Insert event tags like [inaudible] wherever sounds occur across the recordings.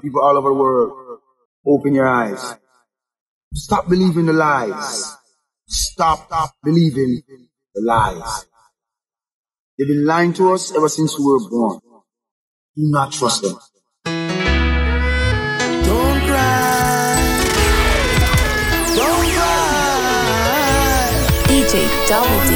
People all over the world, open your eyes. Stop believing the lies. Stop, stop believing the lies. They've been lying to us ever since we were born. Do not trust them. Don't cry. Don't cry. DJ Double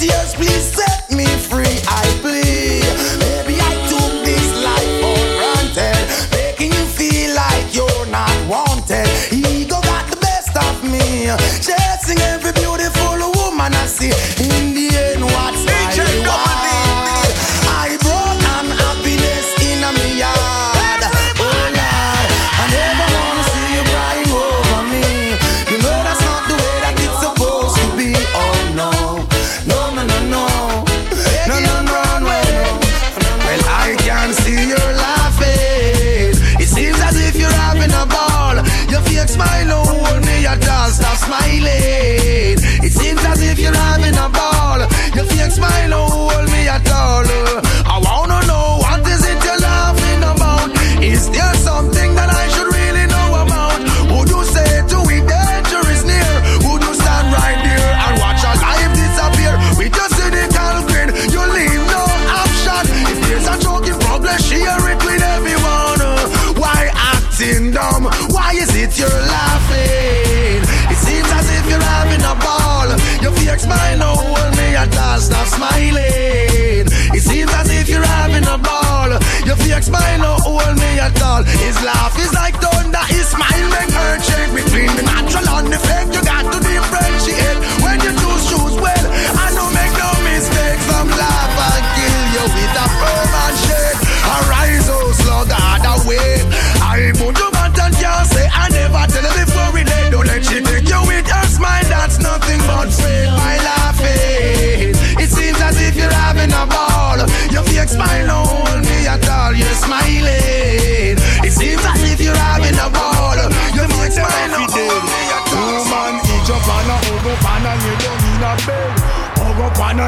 tears, please set me free. I plead. Maybe I took this life for granted, making you feel like you're not wanted. Ego got the best of me, chasing every beautiful woman I see.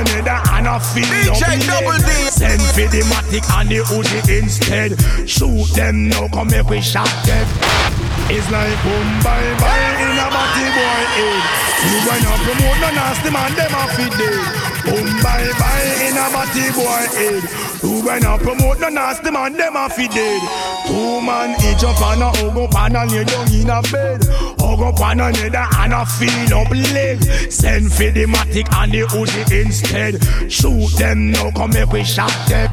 Up and a feel DJ Double D. Send for the matic and the Uzi instead. Shoot them now, come make we shot them. It's like boom, bye, bye, in a body boy head. You when you promote no nasty man, them a fit dead. Boom, bye, bye, in a body boy head. You when you promote no nasty man, them a fit dead. Two man each up and a hug up and a lay down in a bed. Hug up one another and a feel up leg. Send for the matic and the Uzi instead. Shoot them now, come make we shot them.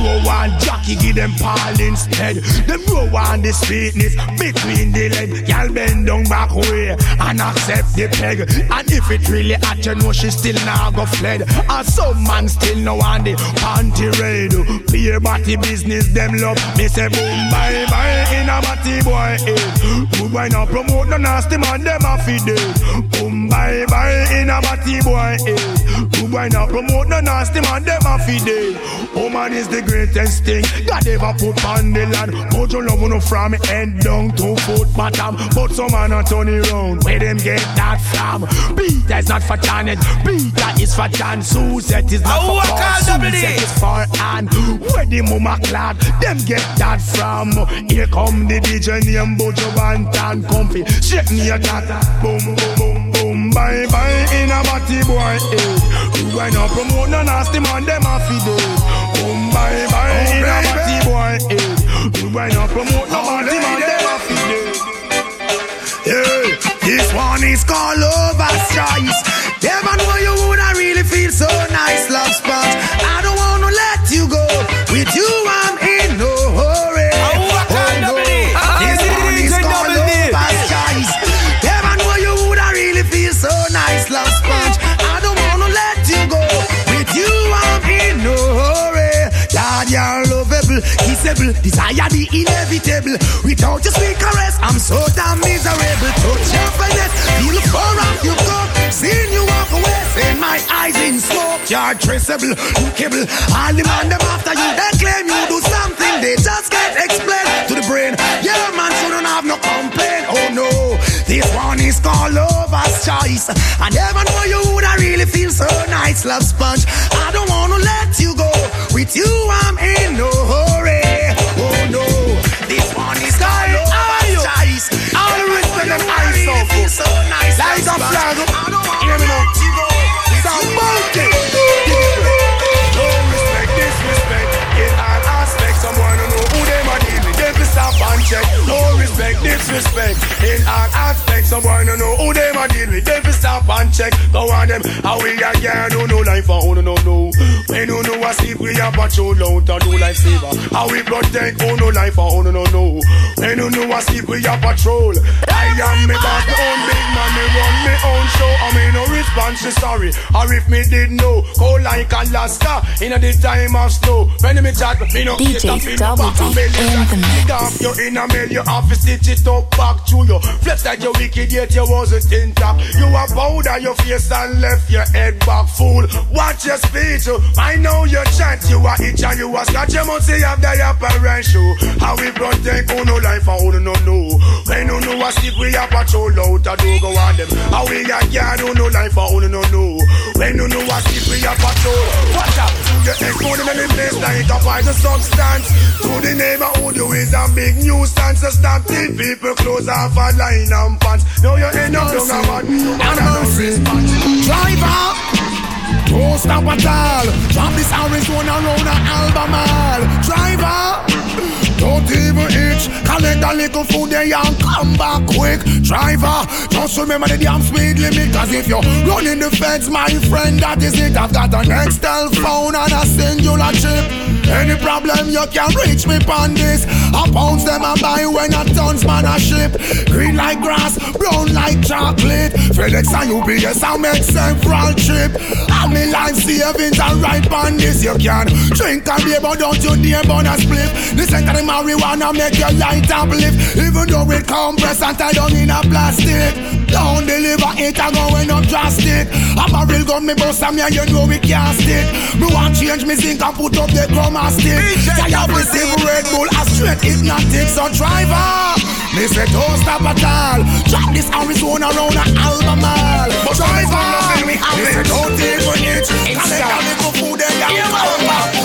Do one jockey, give them Paul instead. Them grow on the sweetness between the leg. Y'all bend down back way and accept the peg. And if it really at you know she still now go fled. And some man still no on the panty raid. Play body business, them love. Me say boom bye bye in a body boy head. Good boy now promote no nasty man, them a feed it. Boom bye bye in a body boy head. Good boy now promote no nasty man, them a feed it. Woman is the greatest thing God ever put on the land. But you love no from head down to foot bottom. But some man a turn it round. Where them get that from? Peter is not for Janet. Peter is for John. Suzette is not Oh, for Paul. call double D. Suzette is for Ann. Where the mama clad? Them get that from. Here come the DJ name Buju Banton Comfy. Shake me a cat. Boom, boom, boom, boom. Bye, bye in a batty boy. Eh. You ain't no promote no nasty man. Them a feed bye bye. Oh, in a party boy head. We why not promote no man? Them them a feed. Yeah, this one is called overstrice. Never know you. Kissable, desire the inevitable. Without your sweet caress, I'm so damn miserable. Touch your finesse, feel the fur off your coat. Seeing you walk away, seeing my eyes in smoke. You're traceable, lookable. All the man them after you, they claim you do something they just can't explain to the brain. Yeah, man, so don't have no complaint. This one is called lover's choice. I never know you would I really feel so nice, love sponge. I don't wanna let you go. With you, I'm in no hurry. Oh no, this one is called lover's choice. All the rest of them eyes so really feel so nice, Like a flag. I don't wanna Hear me now. let you go. Some you, monkey. No respect, disrespect. In all aspects, someone who know who them are dealing. Them to stop and check. No respect, disrespect. In all aspects, someone who know who them are dealing. Them to stop and check. Go on them. How we a girl who know life for who no know. When who know a sleep, we a patrol out and do life saver. How we protect oh, oh, who know life for who no know. When who know a sleep, we a patrol. I am me back, me own big man, me run me own show. I mean no response, she sorry. Or if me did know, cold like Alaska in a the time of snow. When me chat, me no DJ cater, me no Double back a D belly in the mix. Off your inner mail, you have to stitch it up back to you. Flex like you wicked, yet you wasn't intact. You a powder your face and left your head back, fool. Watch your speech, I know your chant. You a itch and you a scratch, you must say have the apparent show. How we protect who no life and who no know. When who know a sleep, we a patrol out a do go on them. How we a yarn who no life and who no know. When who know a sleep, we a patrol. Out, you expose in the place like a poison substance. To the neighborhood, you is a big nuisance. So stop till people close off a line and pants. Now you end up down a bad and a no response. Driver, don't stop at all. Drop this Arizona round a Albemarle. Driver, don't even itch. Collect a little food there and come back quick. Driver, just remember the damn speed limit. Cause if you're running the fence, my friend, that is it. I've got an Nextel phone and a Cingular chip. Any problem you can reach me on this. I pounds them and buy when a tons man a ship. Green like grass, brown like chocolate. FedEx and UPS I make several trip. All me life savings are right on this. You can drink and be, but don't you dare burn a split. This ain't the marijuana make your light uplift. Even though it compress and tie down in a plastic. Don't deliver it and going up drastic. I'm a real gun, me boss and me and you know we can't stick. Me want change me zinc and put up the chroma stick. I have received Red Bull, a straight hypnotic. So driver, me say don't stop at all. Drop this Arizona round a Albemarle. Driver, me say don't even itch. Collect a little food there and come back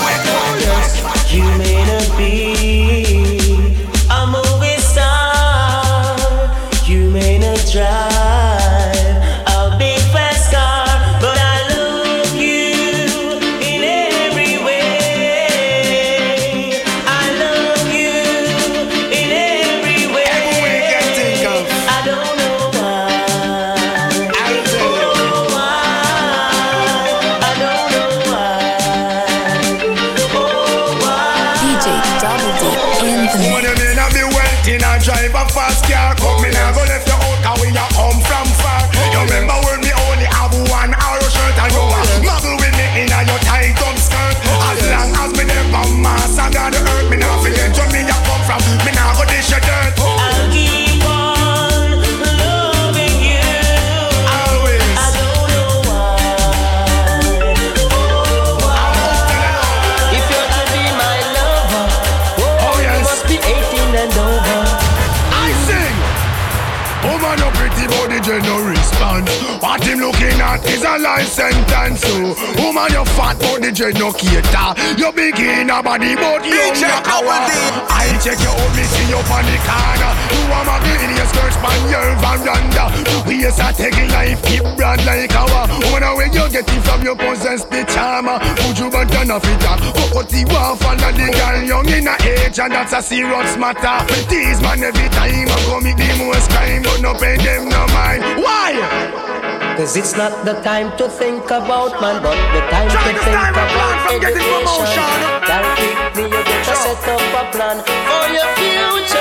so Woman you fat but the gen no cater. You big in a body but you not a Double D. I check you out me see you on the corner. You a muggle in your skirt span your veranda We is a taking life keep brand like our Woman where you get it from you possess the charmer. Put you back down off it ah? up Fuck the one follow the girl young in a age And that's a serious matter. These man every time I commit the most crime But no pay them no mind. Why? Cause it's not the time to think about man, but the time Try to to think time about getting education. promotion. Gotta quickly you get to set up a plan for your future.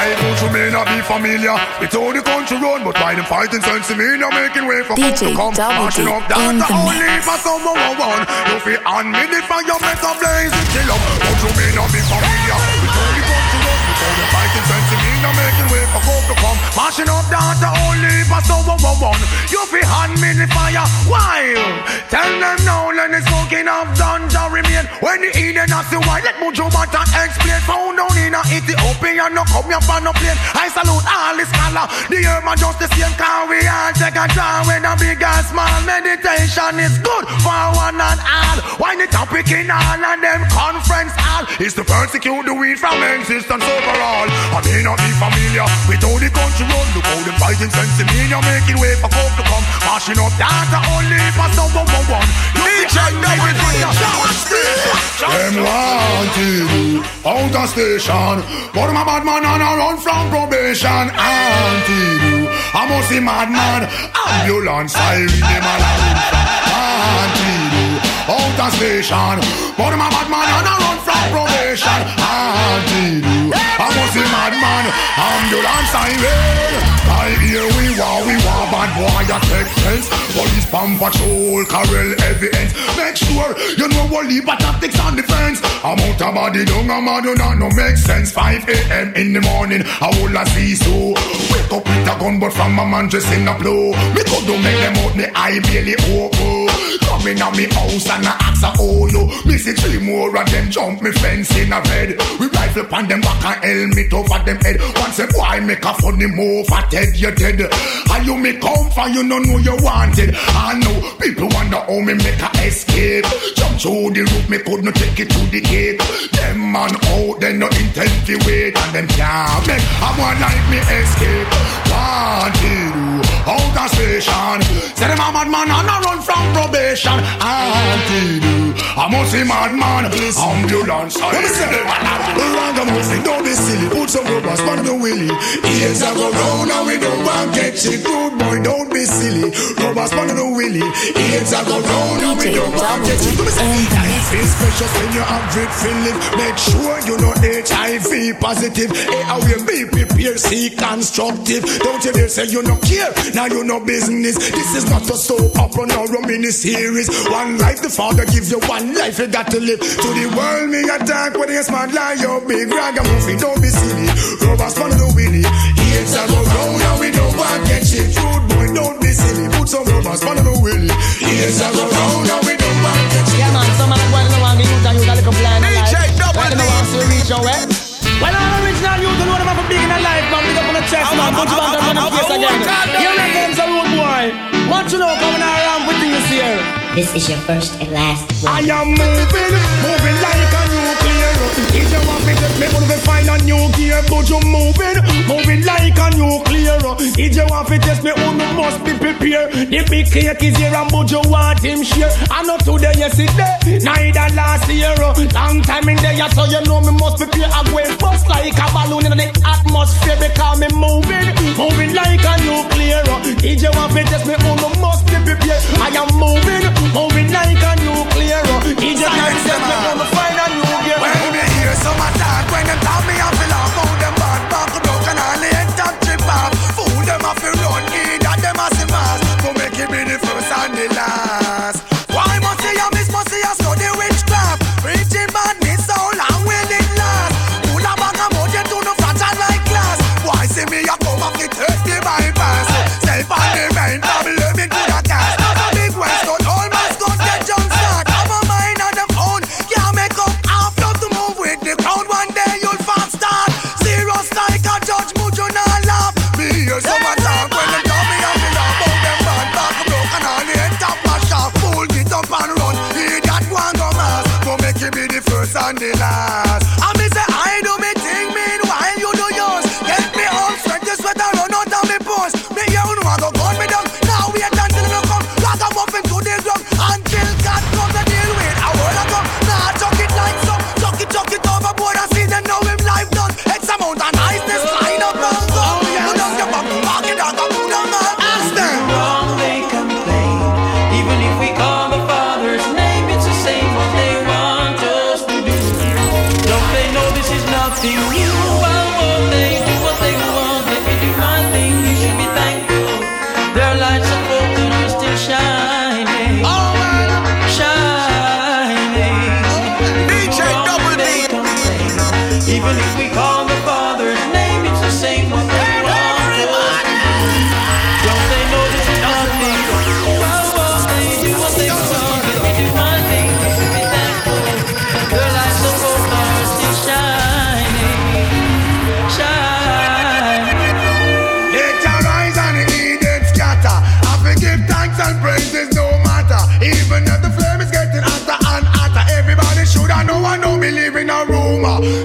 I know you may not be familiar with how the country run, but why them fighting sense to me not making way for DJ to come Double marching D up down the the only mix. for someone who won. You feel on me the fire make a blaze. Chill up, but you may not be familiar with how the country but how fighting sense to me not making way for come to come marching up down the only for someone who won. You feel on me the fire while tell them now let the smoking of ganja remain. When the Eden has the white, let Buju Banton explain. Found down in a Ethiopia, no come here for no plane. I salute all the scholar. The herb man just the same car we all take a draw with a big and small. Meditation is good for one and all. Why the topic in all and them conference hall is to persecute the weed from existence overall. I may not be familiar with how the country run. Look how them fighting sense in me, you're making way for folk to come. Mashing up data only for someone one one. You DJ Double D. them wanted out of station, but my bad man on a run from probation. Wanted I must see madman, ambulance siren them all a run from. Wanted out of station, but my bad man on a run from probation. Wanted I see madman, ambulance siren. I hear we war, we war, bad boy, that take sense. Police bomb patrol, Carol evidence. Make sure you know what leave tactics on the fence. I'm out of body, don't I'm out, do not no make sense. 5 a.m. in the morning, I will a see so. Wake up with a gun, but from my man just in a blow. Me could do make them me eye barely open. Come in at me house and I ask a oh. Me see three more of them jump me fence in a bed. We rifle pan them back and helmet over them head. Once a boy make a funny move, I dead you dead. And you me come for you no know you wanted. I know people wonder how me make a escape. Jump through the roof, me could not take it to the gate. Them man out, they no intend to wait, and them can't make a one like me escape. Wanted out of station. Say them a madman and a run from probation. Wanted I must see madman. Ambulance. Let me say, ragamuffin, don't be silly. Put some rubbers on the willy. Ears are go round and we don't want get shit. Good boy, don't be silly. Rubbers on the willy. Ears are go round and we don't want get shit. Let me say, life is precious when you have it feeling. Make sure you know HIV positive. Hey, how you be prepared, see constructive. Don't you dare say you no care. Now you no business. This is not a soap opera nor a mini series. One life the father gives you one life you got to live. To the world me attack with a smart lie. You big ragamuffin, don't be silly. Rubbers on the willy. Ears are go round and we don't want get shit. Rude boy, don't be silly. Put some rubbers on the willy. Ears are go round and we don't want get shit. Yeah, man, some man when they want to youth and you got a little plan in DJ life. Double When D. they want to reach eh? your way. Well, all original youth, you know them have a big in their life, man. Big up on the chest, man. Put your back on the face again. You know them, so rude boy. Want you know coming around with things here. This is your first and last I am moving, moving like a nuclear. You want me to me would find a new gear, but you moving, moving like a nuclear. You want to test me, oh, you must be prepared. The big cake is here, and but you want him share. I know today, yesterday, neither last year. Long time in there, so you know me must be prepare. I go bust like a balloon in the atmosphere because me moving, moving like a nuclear. You want to test me, oh, you must be prepared. I am moving, moving like a nuclear. If you can't test me, me find a. When me hear some when them tell me I feel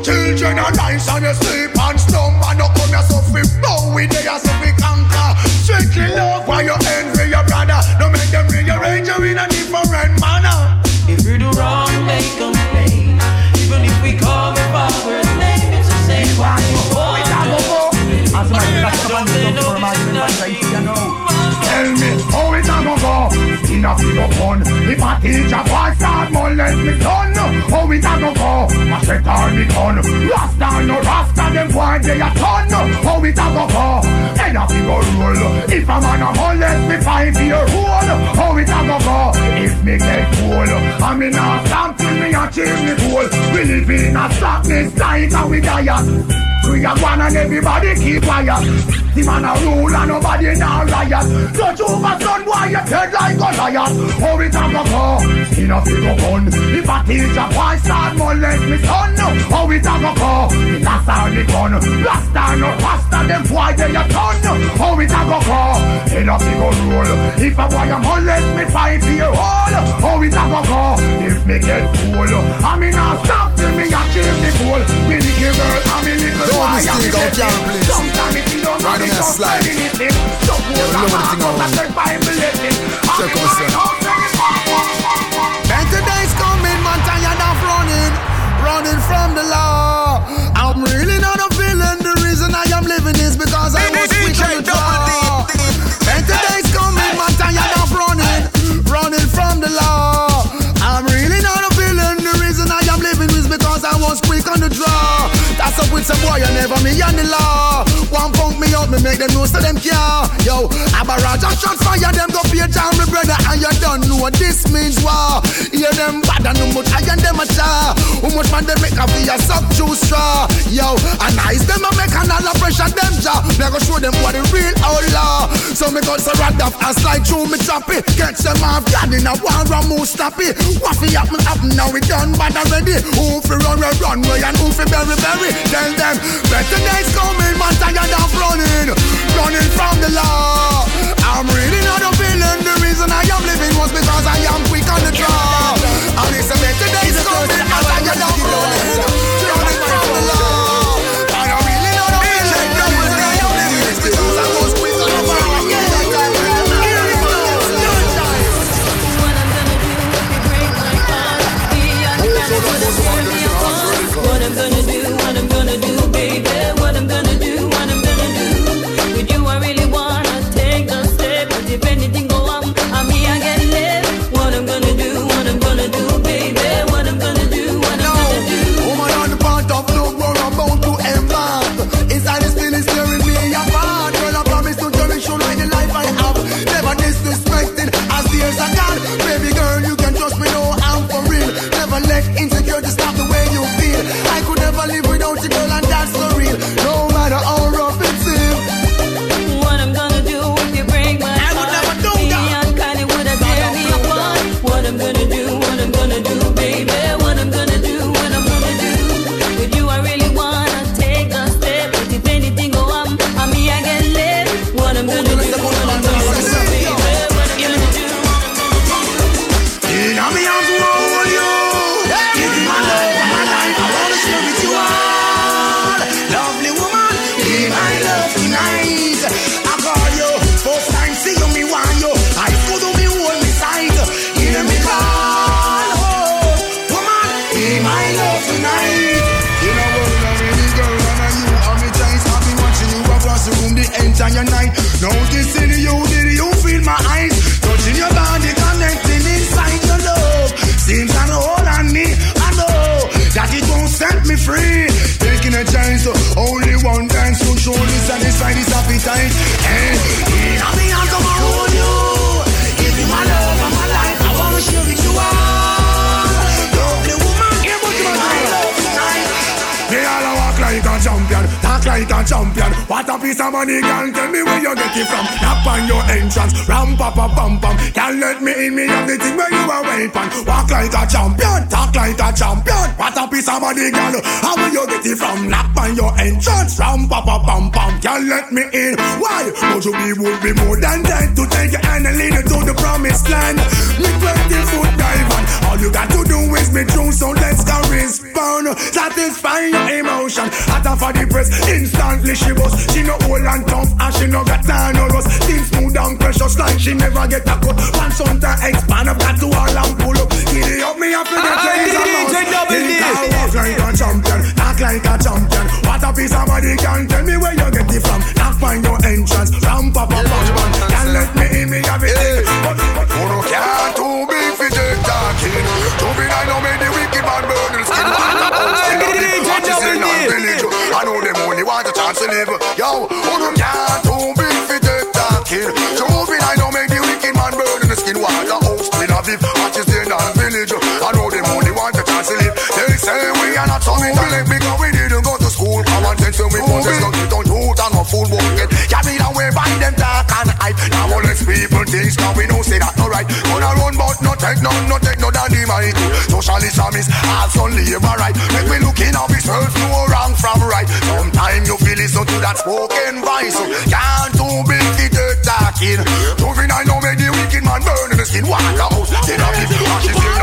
Children are nice and you sleep and slumber. No come here so fi bow with they so fi conquer. Strictly love while you envy your brother. No make them rearrange you in a different Tell me. Oh, How it a go go oh, In a of fun If a teacher boy start molest me son How it a go go set on me gun Rasta no Rasta them boy they a ton How it a go go Head a go roll If a man a molest me five year old How it a go go If me get cool I me not stop till me achieve me goal We live in a slackness like a we die we are one and everybody keep quiet. The man a rule and nobody now riot. Touch over son, why you dead like a lion? How it a go go? In a figure gun. If a teacher boy start molest me son, how it a go go? The last are the gun. Last are no rasta, them boy they a ton. How it a go go? In a figure rule. If a boy a molest me five year old, how it a go go? If me get fool, I mean I stop till me achieve the goal. Me the girl, I me little Don't mistake out your place. Right on that slide. Yeah, we know what the thing on. Check on myself. Better days coming, man, tired of running, running from the law. I'm really not a villain. The reason I am living is because I was quick on the draw. Me make them know so them care. Yo, Abaraja shot fire, them go pay down me brother, and you don't know what this means war. Hear them bad and how much I and them a char. How much man they make a be a suck juice straw. Yo, and ice them a make another pressure them jaw. Me go show them what the real outlaw. So me got so rad off and slide through me it. Catch them off guard in a war and move stop it. What fi happen happen now we done bad already. Who fi run run run way and who fi bury bury. Tell them better days coming, man tired of running, running from the law. I'm really not a villain. The reason I am living was because I am quick on the draw. And it's a better days coming, tired of running, running satisfy this appetite. A champion. What a piece of money, girl. Tell me where you get it from. Knock on your entrance, ram pa pa pam pam. Can't let me in, me have the thing where you are waiting. Walk like a champion, talk like a champion. What a piece of money, girl. How will you get it from? Knock on your entrance, ram pa pa pam pam. Can't let me in. Why? But you be would be more than dead to take your hand and lead you to the promised land. Me 20 foot dive on. All you got to do is be true, so let's go respond. Satisfy your emotion. Hot for the press, instantly she was. She no old and tough, and she no got time no rust. Still smooth and precious, like she never get a cut. Pants on to expand, I've got to all and pull up. Giddy up, me up in the place. Walk like a champion, talk like a champion. What a piece of body can tell me where you get it from. Knock find your entrance, ramp up a punch man. Can't let me in me have it. But but care to be Gonna run but no take no no take no daddy mic. Socialism is also labor right. Make we looking at ourselves no wrong from right. Sometimes you feel listen to that spoken voice. Can't do big fit talking. Moving I know make the wicked man burn in the skin. Water house. They don't give ashes in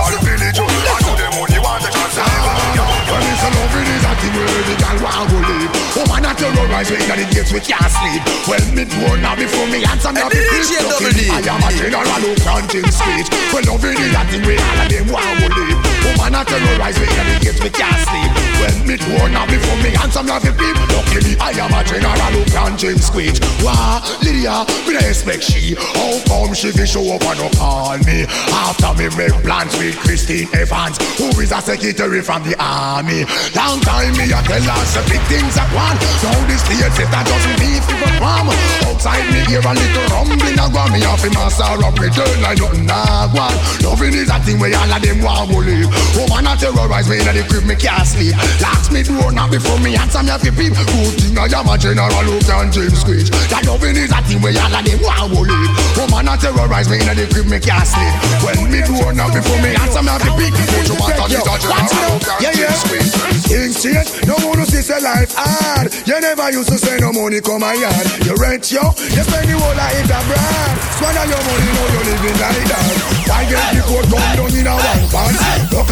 Woman a terrorize me inna the gates we can't sleep. Well me door now before me answer me have to DJ feel Double D. I am a general who planting speech. Well is a thing where all of them want to live. Woman a terrorize me the gates we can't sleep. Well me door now before me answer me have to feel Luckily I am a general who planting speech. Wah Lydia, me dey expect she. How come she fi show up and no call me? After me make plans with Christine Evans, who is a secretary from the army. Long time me a tell her say big things at one. Now this state set a just me you from. Outside me hear a little rumbling a go me off in my sorrow return like nothing a go. Loving is a thing where all of them want to live. Woman a terrorize me inna the crib me can't sleep. Locks me door now before me answer me to peep. Good thing I am a general who can James screech. That loving is a thing where all of them want to live. Woman a terrorize me inna the crib me can't sleep. When me door now before me answer me to peep. Good you want to is a general who can Yeah, yeah. James screech. Things change, no one to see say life hard. You never used to say no money come my yard. You rent yo, you spend the whole life abroad. Squander your money, now you're living like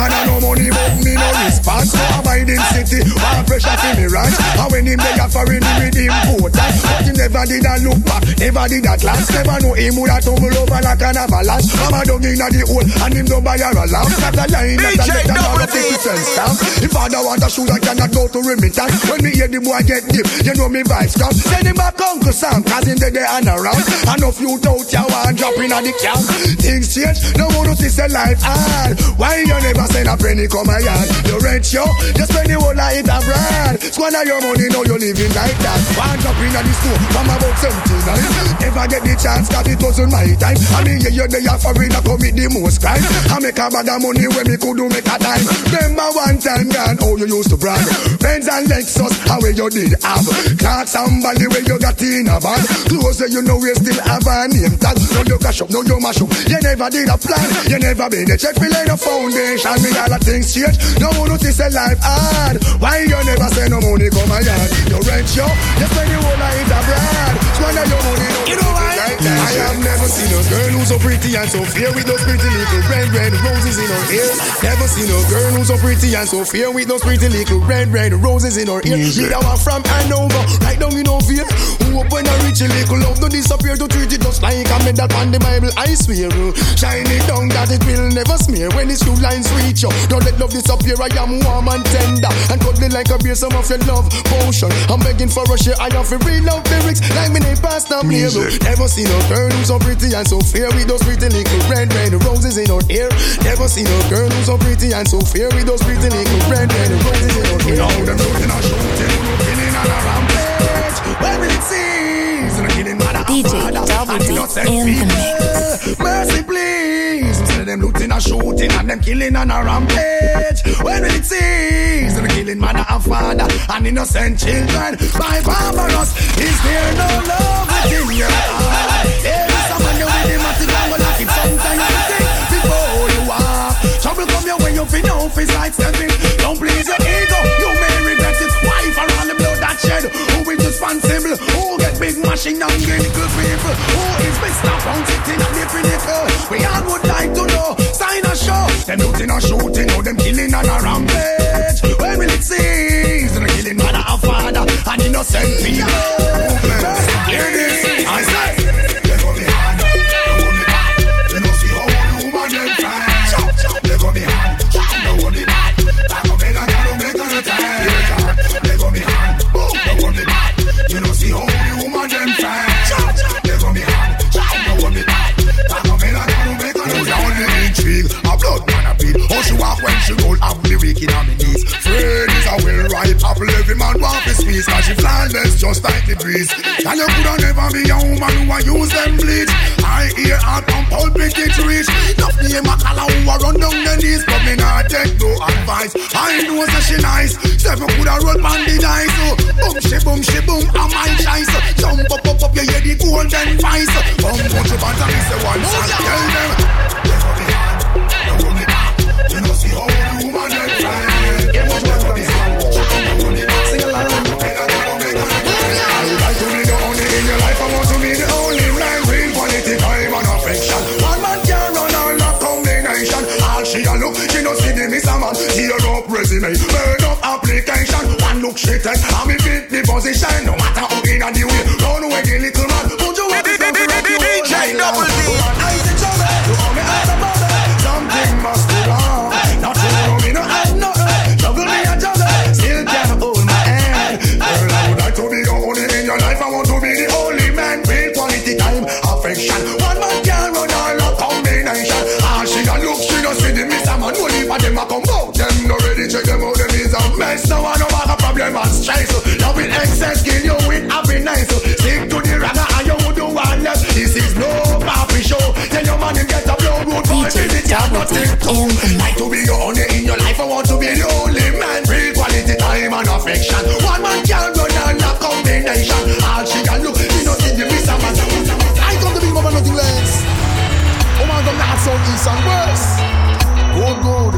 Look at no money, but me no response. Abiding city, one pressure for me ranch. And when him they got foreign, him with him important. But he never did a look back, never did a glance. Never know him would have tumble over like an avalanche. Mama dug in the hole, and him don't buy a lamp. Not a line, not a letter, not Double a. 50 cent stamp. If father want a shoe, I cannot go to remittance. When me hear the boy get deep, you know me vibes come. Send him back Uncle Sam, cause him dead there and around. And if you doubt you want drop in at the camp. Things change, no one to see say life hard. Why you never send a penny come my yard? You rent yo, you spend the whole life abroad. Squander your money, now you're living like that. One drop in the from about 79. Never get the chance, cause it wasn't my time. I mean, yeah, you're there for it, I commit the most crime. I make a bag of money when me could do make a dime. Remember one time, gone, oh, you used to brag. Benz and Lexus, how you did have. Clarks and Bally, where you got in a bag. Clothes you know we still have a name tag. No, you cash up, no, you mash up. You never did a plan, you never been a check, we lay the foundation. Me all the things change. No one notice a life ah, hard. Why you never say no money come my yard? You rent yo, you spend the whole life abroad. Squander your money, you know why? I have never seen a girl who's so pretty and so fair with those pretty little red, red roses in her ear. Never seen a girl who's so pretty and so fair with those pretty little red, red roses in her ear. Me that one from Hanover, right down in Ovia. Who up when I reach a little love, don't disappear to treat it just like a medal on the Bible. I swear, shine it down that it will never smear when these two lines reach you. Don't let love disappear. I am warm and tender and cuddly like a beer. Some of your love potion. I'm begging for a share. I have to read love lyrics like me name Pastor Blair. Never seen a girl who's so pretty and so fair with those pretty little red, red roses in her hair. Never seen a girl who's so pretty and so fair with those pretty little red, red roses in her hair. Now them looking at shooting, killing and a rampage. Where it seems, and a killing mother DJ and father, Double and D innocent in the people. Shooting and them killing on a rampage. When it cease? The killing mother and father and innocent children by barbarous. Is there no love within your heart? There is someone you with him at the but like it sometimes you think before you walk. Trouble come your way, you feel no face like stepping. Don't please your ego, you may regret it. Why for all the head? Who is responsible? Who get big mashing get clinical people? Who is Mr. Pound sitting at the pinnacle? We all would like to know. Sign a show. Them looting or shooting or them killing on a rampage. When will it cease? The killing mother and father and innocent people. Movement. Piece. Cause she flawless just like the breeze. And you coulda never be a woman who a use them bleach. I hear her from pulpit it reach. Enough name a color who a run down the knees, but me not take no advice. I know that she nice. Seven coulda roll on the dice. Oh, so boom she boom she boom, I my choice. Oh, jump up up up, you hear the golden voice. Oh, boom put your pants and me say one song. Tell them. They go behind, they go behind. You know see how the woman them try. Burn up application. One look she take, and me fit the position. No matter how in a the way, two. in the Like to be only in your life. I want to be the only man. Real quality time and affection. One man can run all a combination. All she can look, she no see the miss a man. I come to be more than nothing less. Oh my God, that's on east and west. Good, good,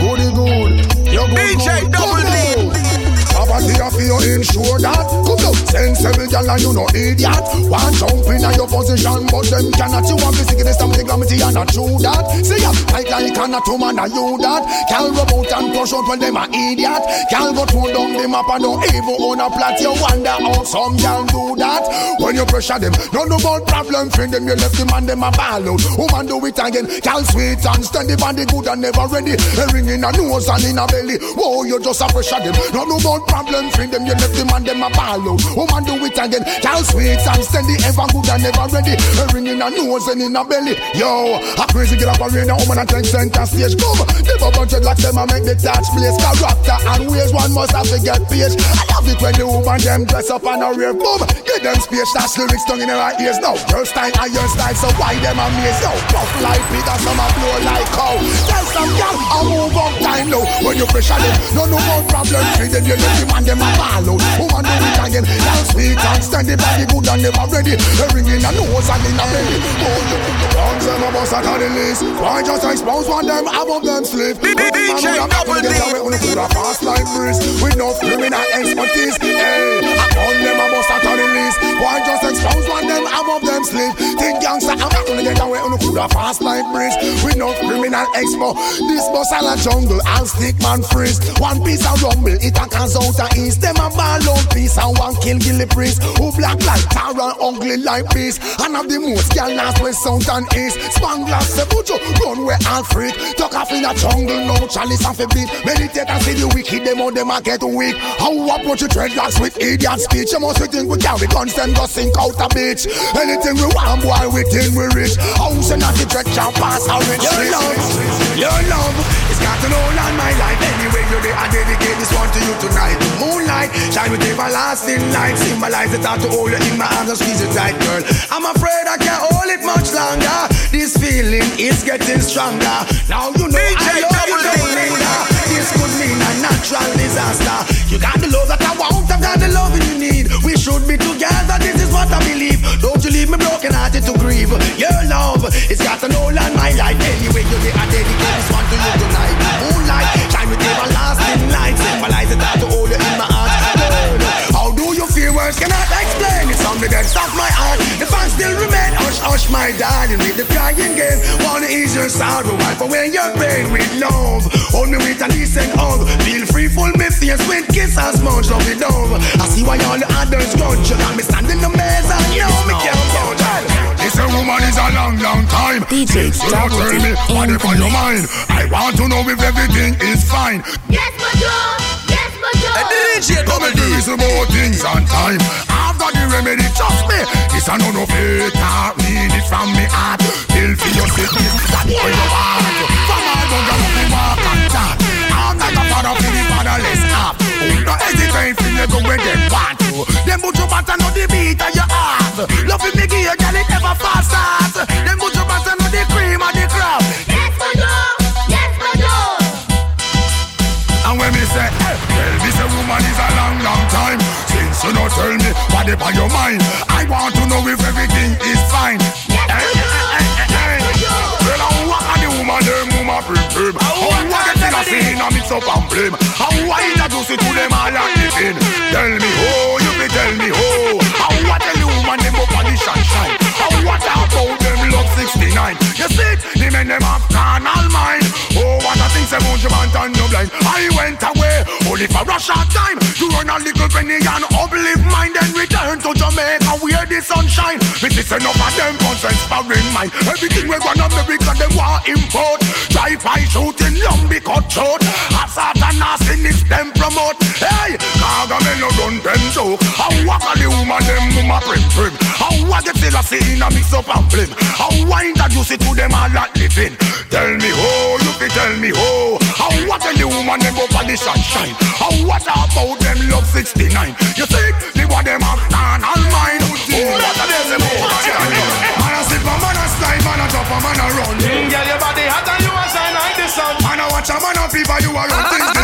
goody, good. You're good, DJ good. Double Come D. now. Poverty of you ensure that Come sensible girl and you no idiot. One jump in your position but them cannot. You want to see this something glamity and not true that See ya, like like to man and you that Can't rub out and push out when them a idiot. Can't go through down the map and don't even own a plot. You wonder how some girl do that. When you pressure them, no no about problem. Friend them, you left them and them a ball out. Woman do it again, girl sweet and steady Body good and never ready. A ring in a nose and in a belly. Whoa, you just a pressure them. No no about problem. Friend them, you left them and them a ball out Woman do it again, girl sweet and steady Ever good and never ready. A in a nose and in a belly. Yo, a crazy girl up a rain A woman a take center stage. Come, never budget like them a make the touch place. Character and ways one must have to get paid I love it when the woman them dress up and a rave Boom, give them space That's lyrics tongue in her ears. Now, your style and your style So why them amaze? Yo, puff like Peter Some a blow like cow Tell some girl I move up time now When you pressure them. No, no more problem. Free them, you let them and them a ball out. Woman do it again. Girl sweet and steady Body good and never ready. A ring in a nose and in a belly. Oh, you Once them a bust out of the list Why just expose one them above them slip DJ Double D. When you put a fast like breeze With no criminal expertise Hey, I found them a bust out of the list Why just expose one them above them slip Think gangster I'm not gonna get away. Put a fast like breeze With no criminal expo This bus a la jungle I'll stick man freeze. One piece of rumble It a cause out a east. Them a ball out piece And one kill gilly priest. Who black like tar and ugly like peace And have the most gal last west south and east. Spangler se bujo Run where all freak. Tuck off in a jungle No chalice and beat. Meditate and see the wicked Them how them a get weak. How you approach your dreadlocks with idiot speech? You must think we carry guns Then go sink out a bitch Anything we want boy we think we rich. House and not the dread can pass our rich Your love Your love It's got an hold on my life. Anyway you I dedicate this one to you tonight. Moonlight Shine with everlasting light Symbolize the thought to hold you in my arms And squeeze it tight girl. I'm afraid I can't hold it much longer This feeling is getting stronger. Now you know I DJ love you Double D. double This could mean a natural disaster. You got the love that I want I've got the love you need. We should be together This is what I believe. Don't you leave me broken hearted to grieve. Your love It's got an hold on my life. Anyway you there I dedicate this one to you tonight. Moonlight Shine with everlasting light Symbolize the thought to hold you in my heart How do you feel? Words cannot explain It's something that stops my heart The fans still remain Hush hush my darling With the crying game Wanna ease ease your sorrow, wipe away your pain with love. Hold me with a decent hug. Feel free, full me face with kiss and smudge, love it love. I see why all the others grudge. You got me standing the mess and you know me can't budge. This a woman is a long, long time. DJ Since you don't Double tell me what if the on your mind. I want to know if everything is fine. Yes, Major. Yes, Major. DJ Double Double D D. is about things on time. Got the remedy, trust me. This a no no fake talk, need it from me heart. Feel for your sickness, that boy you want. From all bunga up the walk and talk. I'm like a father for the fatherless half. No hesitate for you go where they want to. Them put you back and know the beat of your heart. Love me give you, girl, it never fast out. Me what is on your mind. I want to know if everything is fine. Well, how eh, eh, eh, what are. the woman, them woman prim prim How what get in a scene and mix up and blame? How I introduce it to them all living. Tell me oh, you be tell me oh. Tell the woman them up on the sunshine How what about them love 69 You see the men them have carnal say about you man turn you blind? I went away, only for a short time. To run a little penny and uplift mind Then return to Jamaica where the sunshine Me see enough of them consensus foreign mind. Everything we run America them want import. Drive by shooting, lumby cut short. Assault and nastiness them promote. Hey, Gargamel no run them joke. How walk a the woman them mama prim prim How I get still a scene a mix up and flame How I introduce it to them all that living Tell me oh, you fi tell me oh How what the woman them go for the sunshine? How what about them love 69 You see, the one them have done all mine? Oh, what a them them oh, Man a slip a man a slide, man a drop a man a run. Girl, your body hot and you a shine like the sun. Man a watch a man a people you a run. things [laughs]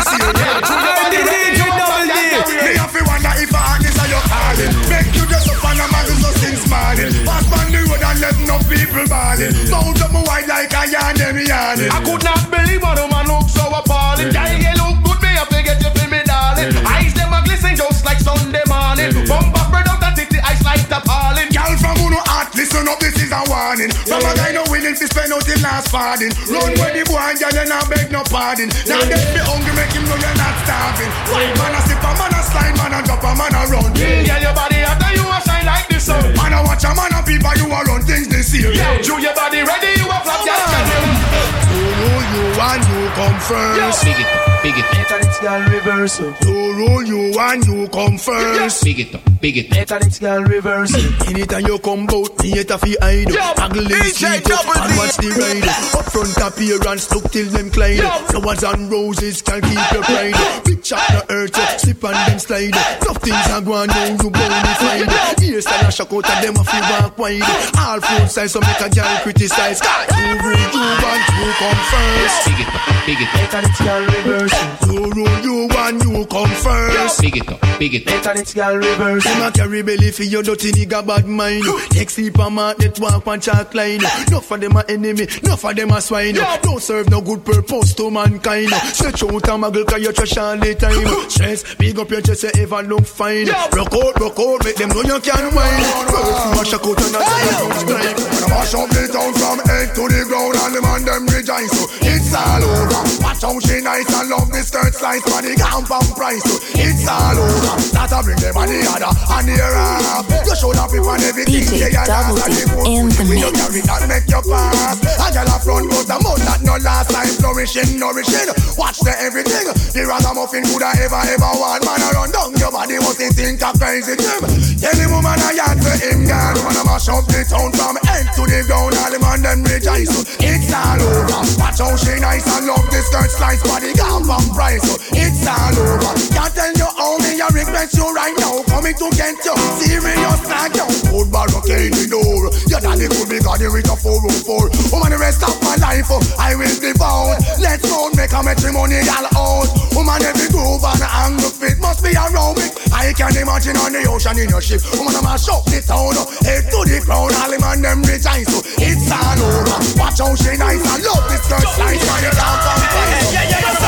spend out him last farthing. Run where the boy and girl you not beg no pardon. Now get me hungry, make him know you're not starving. White man a sip a man a slide, man a drop a man a run. Girl, your body and you a shine like the sun. Man a watch a man a people, you a run things this year. Yeah, you your body ready, you a flap, yes, can you? To rule you and you come first. Big it up, big it up, Mechanics girl reverse it. To rule you and you come first. Big it up, big it up. Mechanics girl reverse it. Anytime you come bout me, it a fi hide. Angle in street up Double and watch the ride. Up front appearance, look till them glide Flowers and roses can keep your pride. Pitch up the earth, slip and them slide. Tough things are going on, you bonafide Hairstyle a shock out and them a fi walk wide All four sides, so make a girl criticize You rule, you want, you come first Big it up, big it up, Mechanics girl reverse it. You rule, you want, you come first big it up, big it up. Mechanics girl reverse Them it. a carry belly for your dirty nigga bad mind. Take sleep a man that walk on chalk line. No for them a enemy, no for them a swine. Don't serve no good purpose to mankind. Stretch out a muggle cause you trash all the time. Stress, big up your chest, you ever look fine. Rock out, rock out, make them know you can wine. First mash a coat and a strike. Mash up the town from head to the ground and the man them rejoice. So it's all over. Watch how she nice and love the skirt slice for the camp and price. So it's all over. Start to bring them on the other and the up. You should have people everything. DJ Double D in the When you mix. carry that make you pass. A girl a front but the mouth no last time flourishing, nourishing. Watch the everything. The ragamuffin could have ever, ever want. Man a run down your body must think a crazy thing. Tell the woman a yard for him, girl. Woman a mash up the town from head to the ground. All the man them rejoice. It's all over. Watch how she nice and love this skirt slice body gone from price. It's all over. Can't tell you how me I regret you right now. Coming to get you. Serious like you. Good barricade the door. Your daddy could be got with a 404. Woman the rest of my life I will be bound. Let's go make a matrimonial out. Woman every groove and angle fit must be me. I can imagine on the ocean in your ship. Woman I'm a shop the town. Head to the ground. All the man them rejoice. So it's all over. Watch how she nice. I love this girl slice. Man you can't find Yeah, yeah, yeah,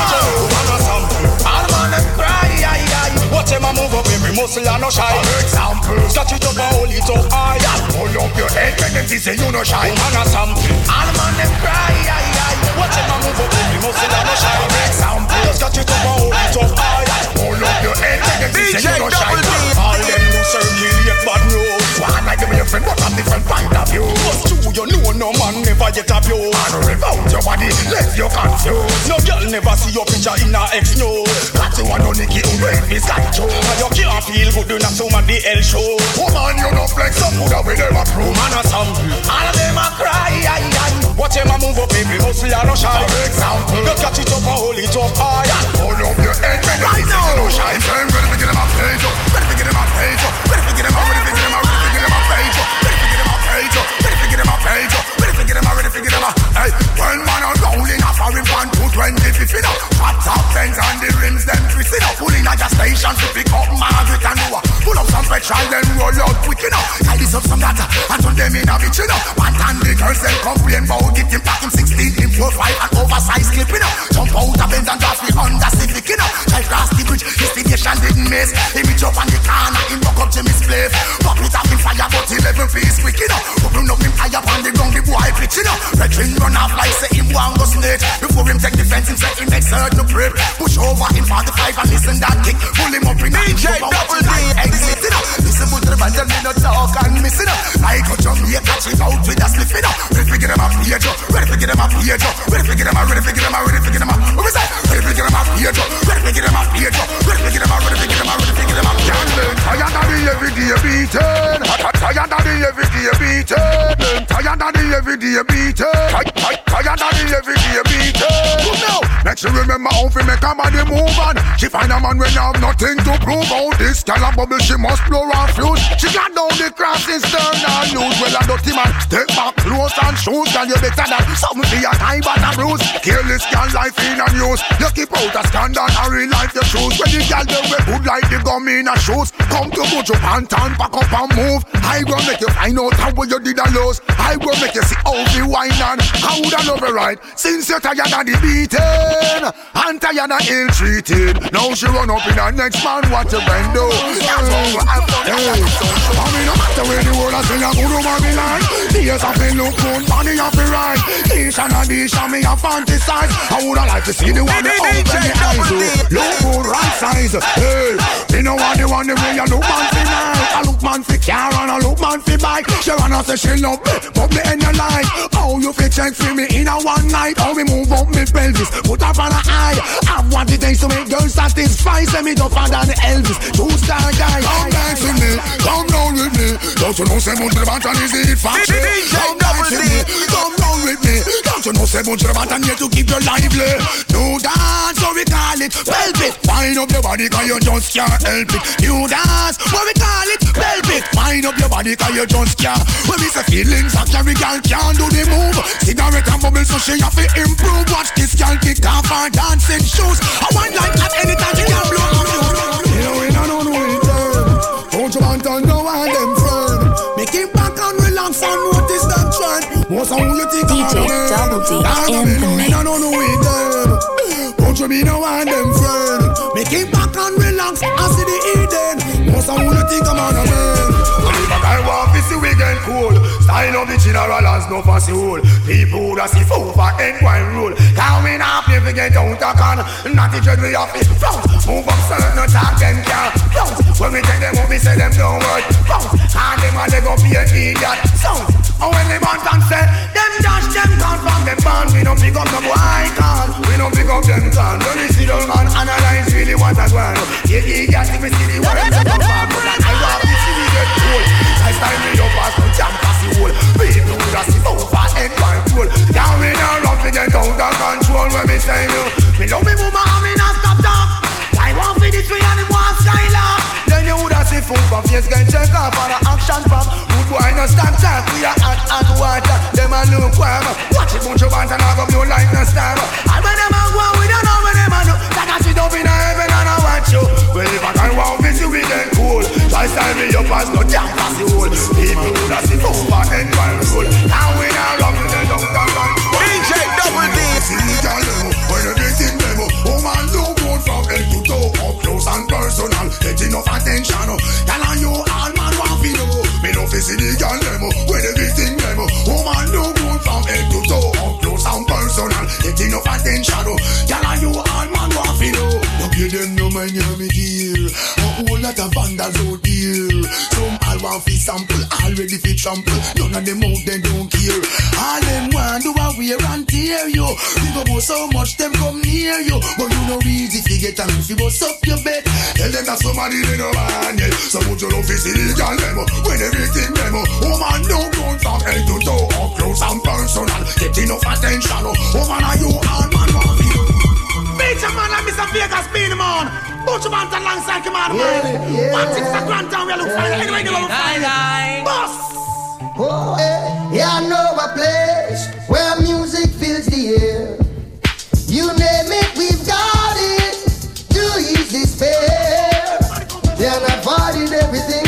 All the man them cry, aye, aye. Watch him a move up every muscle and no shy. Example. Scratch it up and hold it up high. Hold up your head when them say you no shy. Woman a sample. All the man them cry, Watch it, man, move up. we must see that no shy. Sound players got you to bow, tough eye. Hold up your head, take a decision, no shy. All circulate bad news. One like me your friend, but from different point of view. Cause true, you know no man never get up you. And without your body, left you confused. No girl never see your picture in her ex news. That you want to nicky who wait me guy too. And you can't feel good enough somebody else show. Woman, you know flex up, who that we never prove. Man, a some, all of them a cry. I, I. Watch them a move up, baby, hustle and no shy. For example, you catch it up and hold it up high. Hold up your head, right now. No shy, turn, better get them a page up, better get them a page up ready to get them a, ready to get them a, ready to get them a page up, ready to get them a page up, ready to get them a page up, ready to get them a, ready to get them a. Hey, when man a rolling a foreign two twenty fifty now. Hot top and the rims them twisting up. Pulling at your station pick up Margaret and Noah. Pull up some petrol, then roll out quick enough. She find a man when I have nothing prove. Out this girl a bubble, she must blow her fuse. She got down the crossing stern and lose. Well, a dirty man, step back close and shoes. Girl, you better than something for your time, but a bruise. Careless girl, life in and use. You keep out a standard and real life you choose. When the girl they wear good like the gum in her shoes. Come to put your pant on, pack up and move. I go make you find out how you did a lose. I go make you see how the wine and how I love right. Since you're tired of the beating and tired of ill treated. Now she run up in her next man, what you been do? That's what done. Hey, I mean, no matter where the world I say I'm good me line. Tears have been look good, money have been right. Each and a dish and me a fantasize. I would like to see the one that open the eyes. Look good, right size. Hey, me know what the one the way you look man fi. I look man fi car and I look man fi bike. She out say she love me, but me in the light. How you fi check for me in a one night? How me move up me pelvis, put up on a eye. I've what it takes to make girls satisfied. Say me tougher than Elvis, two star guy. Come dance with me, come down with me. Don't you know say of the Banton is the hit? Come dance with me, come down with me. Don't you know say of the Banton here to keep you lively? New dance, so we call it Velvet. Wind up your body cause you just can't help it. New dance, what we call it Velvet. Wind up your body cause you just can't. When we say feelings, a carry girl can't do the move. Cigarette and bubble so she have to improve. Watch this girl kick off her dancing shoes. I want like that anytime she can blow. You know we don't know it. Bunch of Banton know why them friend. Make it back and relax and notice that trend. Most of you think DJ Double D in the know me, mix. no know it them. Bunch of me no want them friend. Make it back and relax and see the Eden. Most of style of the general has no fancy hole. People that see fool for end wine rule. Can we not play get out a can? Not the dread we have to bounce. Move up certain no talk them can bounce. When we take them up, we say them don't work bounce. And them a they go be a idiot sound. And when they want and say them dash them can't from them band, we don't pick up no boy can. We don't pick up them can. When we sit down and analyze really what I want. Yeah, idiot, if we see the world, I want to see we get cool. I style me up as That see over and one roll. Down me now, love to get out of control when me say you. Me love me woman and me not stop talk. I want for this way and it want style off. Then you woulda see food from face get check off on a action pop. Good boy no stand talk, we a hot hot water. Them a lukewarm. Watch it bunch of bands and I go blow like no star. And when them a go, we don't know when them a do. Like I sit up in a watch you. Well if I can want this, you be then cool. Try style me up as no pass the hole. People woulda see over and one roll. Now we now love you, they don't come A lot of vandals out here. Some all want fi sample, already fi trample. None of them out they don't care. All them want do a wear and tear you. You go so much them come near you, but you know easy fi get and if you bust up your bed. Tell them that somebody they no man yet. So put your love is illegal them when everything them. Woman don't go from head to toe, up close and personal. Get enough attention. Oh. Woman are you and man want. Major man like Mr. Vegas being the man. Bunch of man alongside command man. yeah. One six a grand down, we look fine. Anyway, they look fine. Boss. Oh, eh, yeah, I know a place where music fills the air. You name it, we've got it. Too easy spare. They're not fighting, everything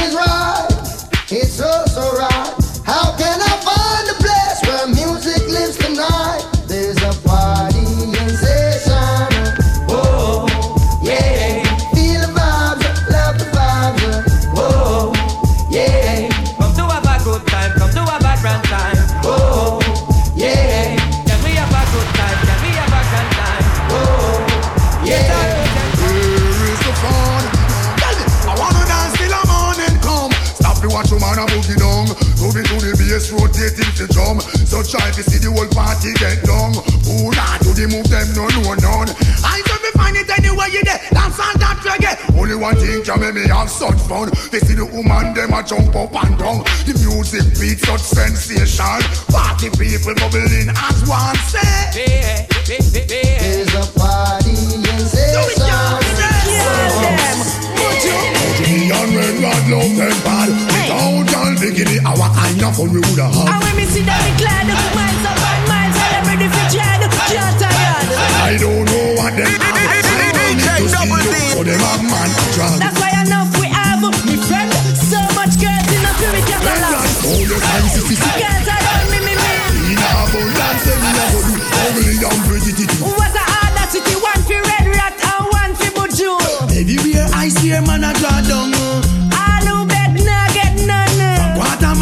the drum. So try to see the whole party get down. Who not do the move them no no none. I don't be find it anywhere you there. Dance on that reggae. Only one thing can make me have such fun. They see the woman them a jump up and down. The music beat such sensation. Party people bubbling as one say. There's a party Million red rod love them bad Without y'all Our kind of fun we woulda And when me see them, me glad. Miles up and miles, and I'm ready for dread. Can't tired. I don't know what them have I don't need to see you So them have man drag That's why enough we have, me friend. So much girls in the spirit catalog. All the time sissy Girls are on me, me, me. In abundance them we a go do Ugly and pretty titty What a audacity, one for red rat and one for buju. Everywhere I see a man a draw down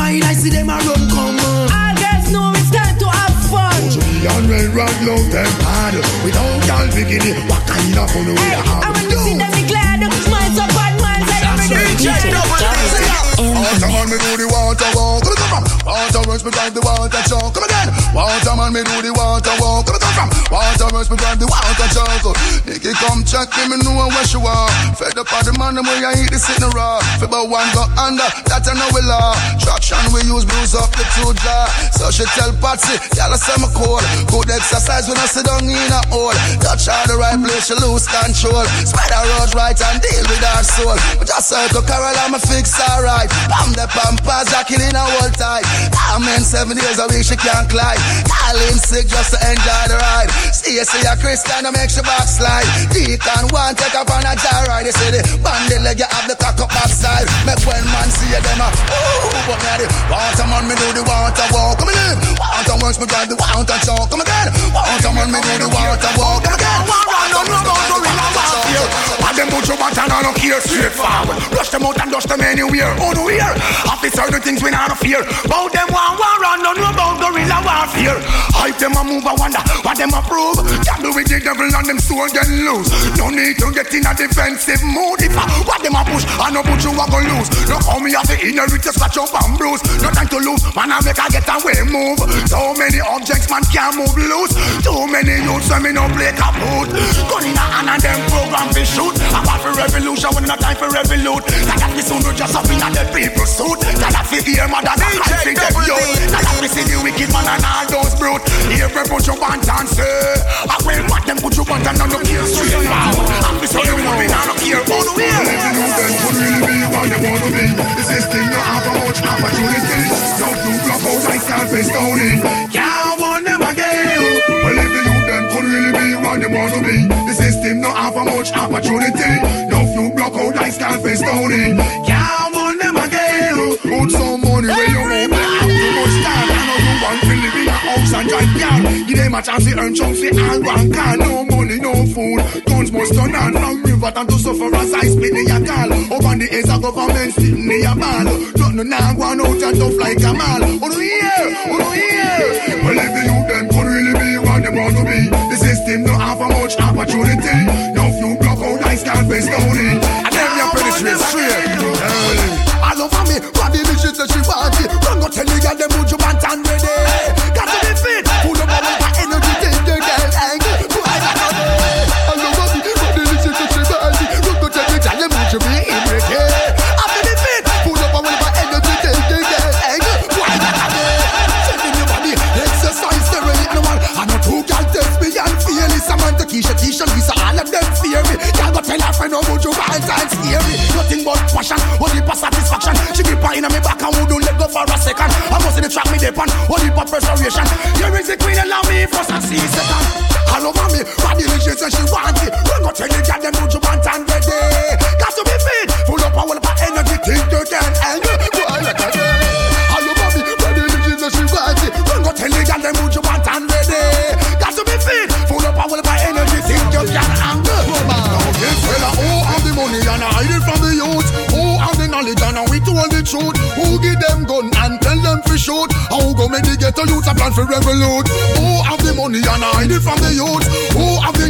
Quarter I see them a run come on. All girls know it's time to have fun. Million red rod love them bad Without y'all bikini What kind of fun we woulda And have when you see them, me glad. Miles up and miles, and I'm ready for dread. Water man, me do the water walk. Come from water rush, me drive the water truck. Come again, water man, me do the water walk. Come from water rush, me drive the water truck. Nicky come check me, me know where she walk. Fed up on the man, the way I eat the sitting raw. Fib one go under, that I know we law. Traction we use bruise up the two jaw. So she tell Patsy, y'all say me cold. Good exercise when I sit down in a hole. Touch all the right place, she lose control. Spider road right and deal with her soul. But just circle Carol, I'm a fix alright. Pam the pampas, I killing a whole time. I'm in seven days a week, she can't climb. Calling sick just to enjoy the ride. See you see a Christian, to make she backslide. Deacon one take up on a jar ride. You see the bandit leg, you have the cock up backside. Make when man see you, them a ooh, but me a the water man, me do the water walk. Come want water works, me drive the water chalk. Come again, water man, me do the water walk. Come again, And them put your button on no care straight forward. Rush them out and dust them anywhere. Oh, Unaware. Officer the things we not fear. Bout them one war run, don't know about gorilla warfare. Hype them a move, I wonder what them a prove. Gamble with the devil and them soul get loose. No need to get in a defensive mood. If I what them a push, I no put you a go lose. No call me as the inherit to scratch up and bruise. No time to lose, man I make a get away move. So many objects man can't move loose. Too many youths when me no play kaput. Gun in a hand and them program fi shoot. I want for revolution when not time for revolute. That that we soon do just up in a dead people suit. That that fi hear mother that I fi them youth. That that we see the wicked man and all those brute. Every put you want and say. I will what them put you want and none of care straight forward. I'm the son of woman and no care about the way. If you then could really be what you want to be The system no have much opportunity No to block out like selfish stoning Can't want them again Well if the youth then could really be what you want to be Have much. Opportunity No to block out like selfish stoning Can't want them again. Put some money where you want Too much time I know you want to live in a house and drive car Give them a chance to earn chunks for all one car No money, no food. Guns must turn on. Long river than to suffer as I spit in your call Up on the edge of government sitting in your ball. Nothing now go on out and tough like a mall. Oh no here, oh no here Well if the youth them could really be what they want to be. The system don't have much opportunity. few Scarface Tony And them you penetrate straight Hey. All over me, body that she want it. Run go tell the girl them restoration. Here is the queen, allow me first and see.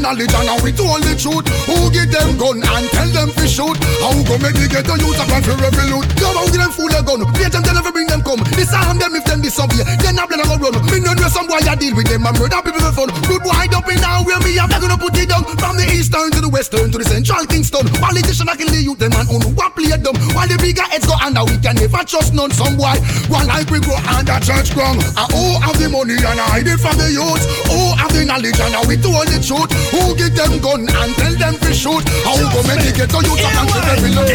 Knowledge and we told the truth? Who give them gun and tell them to shoot? How go make the ghetto youth a plan for revolute? Come on, give them full of gun. Wait them, tell them bring them come. Disarm them if them disobey. Then I blame go run. Me no know some boy I deal with them and murder people for fun. Good boy up in now where me I'm gonna put it down. From the eastern to the western to the central Kingston. Politician I kill the youth them and on what play them. While the bigger heads go under we can never trust none. Some boy one like we go under church ground. And who have the money and I hide it from the youth? Who have the knowledge and we told the truth? Who give them gun and tell them to shoot? How go make the ghetto youth a for every load?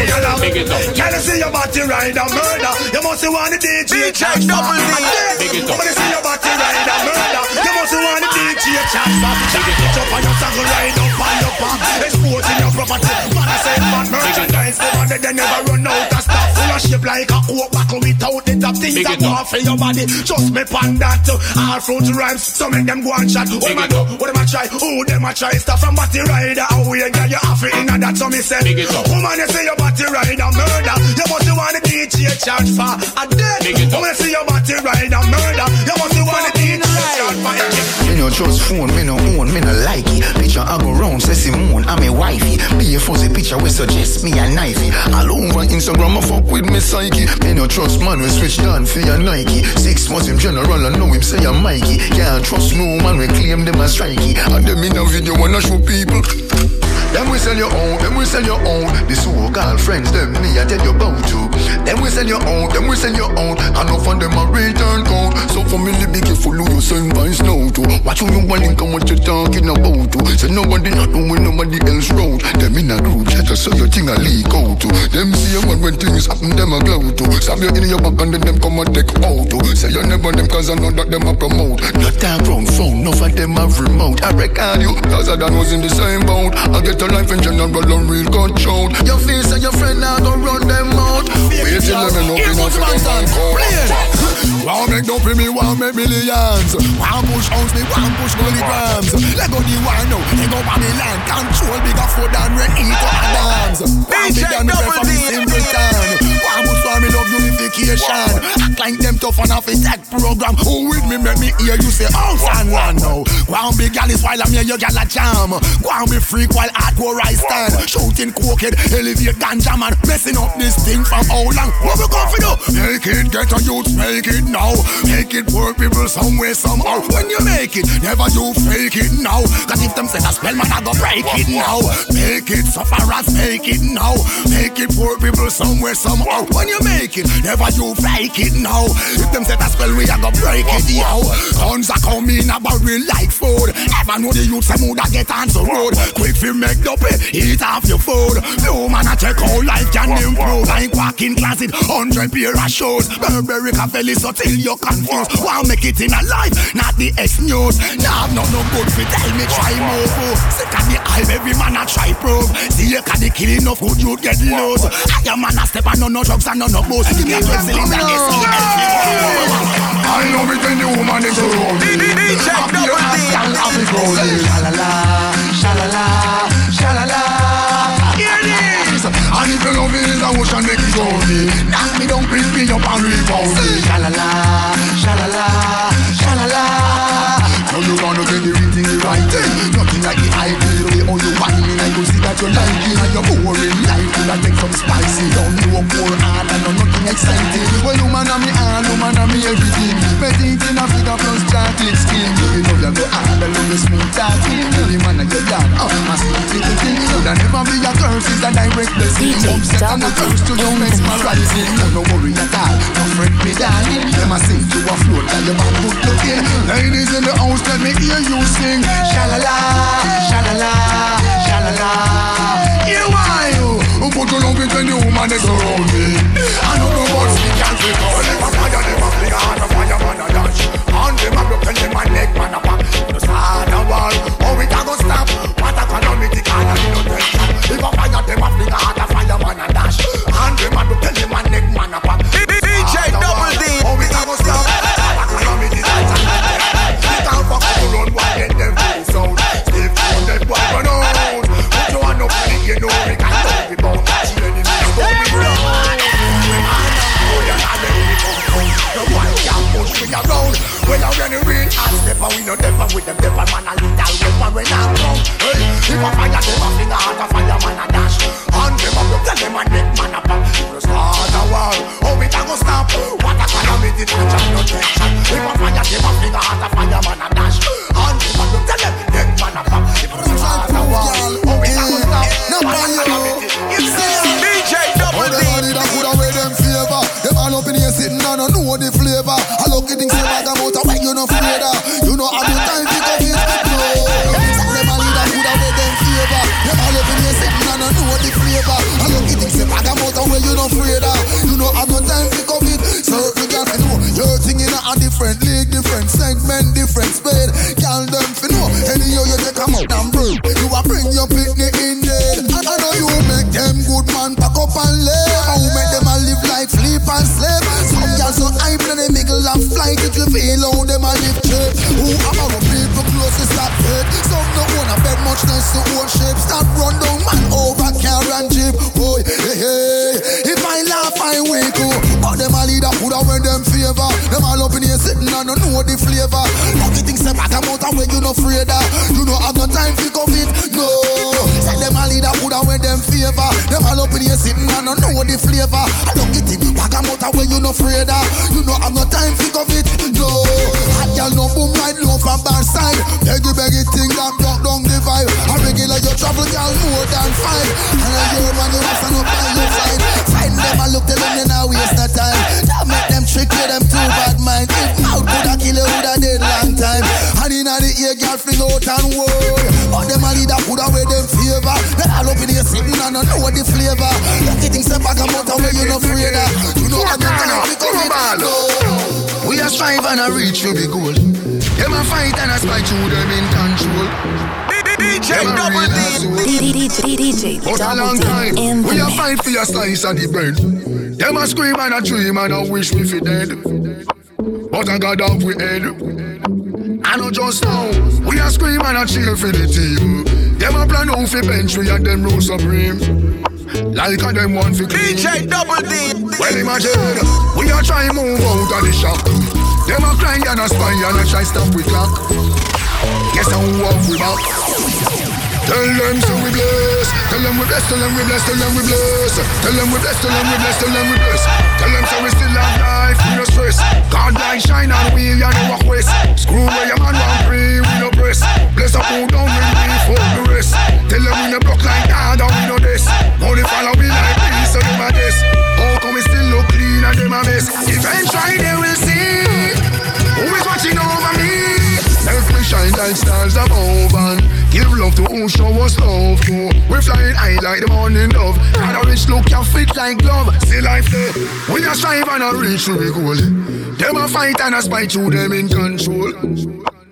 Can you see your body ride a murder? You must want the DJ check double D. When you see your body ride a murder, you must want the DJ check it up on your saddle, ride up on your palm. Exporting your property. Man, I say man merchandise. The one that they never run out of stuff. Full of shape like a coke buckle without the top. Things that go off for your body. Trust me, pan that. All fruit rhymes. So make them go and chat. What them a do? What them a try? Who them a try? Stuff from body rider. How we get you off it in that. So me say, woman, you say your body rider murder. You must want the DJ charge for a dead. Woman, you say your body rider trust phone, me no own, me no like it. Picture I go round, say Simone, I'm a wifey. Be a fuzzy picture we suggest me a knifey. All over Instagram, I fuck with me psyche. Me no trust man, we switch down for your Nike. Six months him general, I know him say I'm Mikey. Can't trust no man, we claim them as strikey. And them in a video wanna show people. Them we sell your own, them we sell your own. The so-called friends, them me I tell you about you. Them we sell your own, them we sell your own. And enough of them a return count. So for me, be careful who you send vines now to. Watch who you want what you talking about to. Say nobody not doing nobody else round. Them in a group chat, so your thing a leak out to. Them see you when things happen, them a glow to. Stab you in your back and then them come and take out to. Say you never them cause I know that them a promote. Not that round phone, no for them have remote. I record you, cause I done was in the same boat. I get a life in general and real control. Your face and your friend now go run them out. Wait till them know enough for them and Wow, make no me, wow, make millions. Wow, push house me, wow, push milligrams. Let go the war now, they go Babylon. Control bigger food than we eat or dance. Babylon, me for me simpleton. Push for me love unification. Act like them tough on off a tech program. Who with me make me hear you say oh, house and land now. Wow, big gal is while I'm here, you gal a jam. Wow, be freak while hardcore I stand. Shooting cokehead, elevate ganja man. Messing up this thing from how long? What we going for do? Make it get a youth, make it now. Make it work people somewhere, somehow. When you make it, never you fake it now. Cause if them say a spell, man, I go break it now. Make it suffer as make it now. Make it work people somewhere, somehow. When you make it, never you fake it now. If them say a spell, we a go break it, yo. Guns are coming a barrel like food. Ever know the youth say mood get on the road. Quick fi make it, eat off your food. No man a check how life can improve. Like walking closet, hundred pair of shoes. Burberry cafe so till you're confused. Wow, make it in a life, not the X news. Nah, no no good fi tell me try move. Sick of the hype, every man a try prove. See you can the killing of good you get loose. I am man a step and no no drugs and no no booze. Give me a twelve cylinder I know it when the woman is around me. Happy and happy growing. Shalala, shalala, shalala. Hear this. And if you love me, is a ocean make it go me. Knock me down, pick me up and rebound me. Shalala, shalala, shalala. Now you gonna get everything right. Nothing like the ideal way how you whining. See that you like it and you're boring life. Will I take some spicy? Don't you work more hard and know nothing exciting. Well, you man me all, you man me everything. In a figure plus chocolate skin. You know you go hard, I love you smooth talking. Every man of your yard, oh, my sweet little thing. Could I never be a curse, it's a direct blessing. Upset and a curse to your mesmerizing. Oh, no worry at all, no friend me darling. Them a sing to a float like your back good looking. Ladies in the house, let me hear you sing. Shalala, shalala, shalala. Here why you? Who put your love into the woman that's around me? I know no more speak and speak. Never fire, never fling, and a fire man a dash. And them you tell them my neck man up. You start a war, oh we can go stop. And we no devil with them. Devil man a little strive and a reach for the goal. Them a fight and a spite through them in control. DJ Double D. DJ, DJ, But a long Double time, D in the we a mix. fight for your slice of the bread. Them a scream and a dream and a wish me fi dead. But I got off we head. I know just now, we a scream and a cheer for the team. Them a plan out fi bench we and them rule supreme. Like a them one fi clean. DJ Double D. Well imagine, we a try move out of the shop. Them a cry and a spy and a try stop we clock. Guess how off we back. Tell them so we bless. Tell them we bless. Tell them we bless. Tell them we bless. Tell them we bless. Tell them we bless. Tell them we bless. Tell them so we still have life. We no stress. God light shine on we and no walk west. Screw where your man want free. We no press. Bless up who down when we for the rest. Tell them we no block like God and we no this. Only follow we like peace so them a this. How come we still look clean and them a mess? Eventually they will see like stars above and give love to who show us love to. We flying high like the morning dove. And a rich look you fit like glove. See life there. We a strive and a reach to be goal. Them a fight and a spite through them in control.